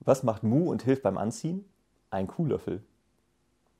Was macht Mu und hilft beim Anziehen? Ein Kuhlöffel.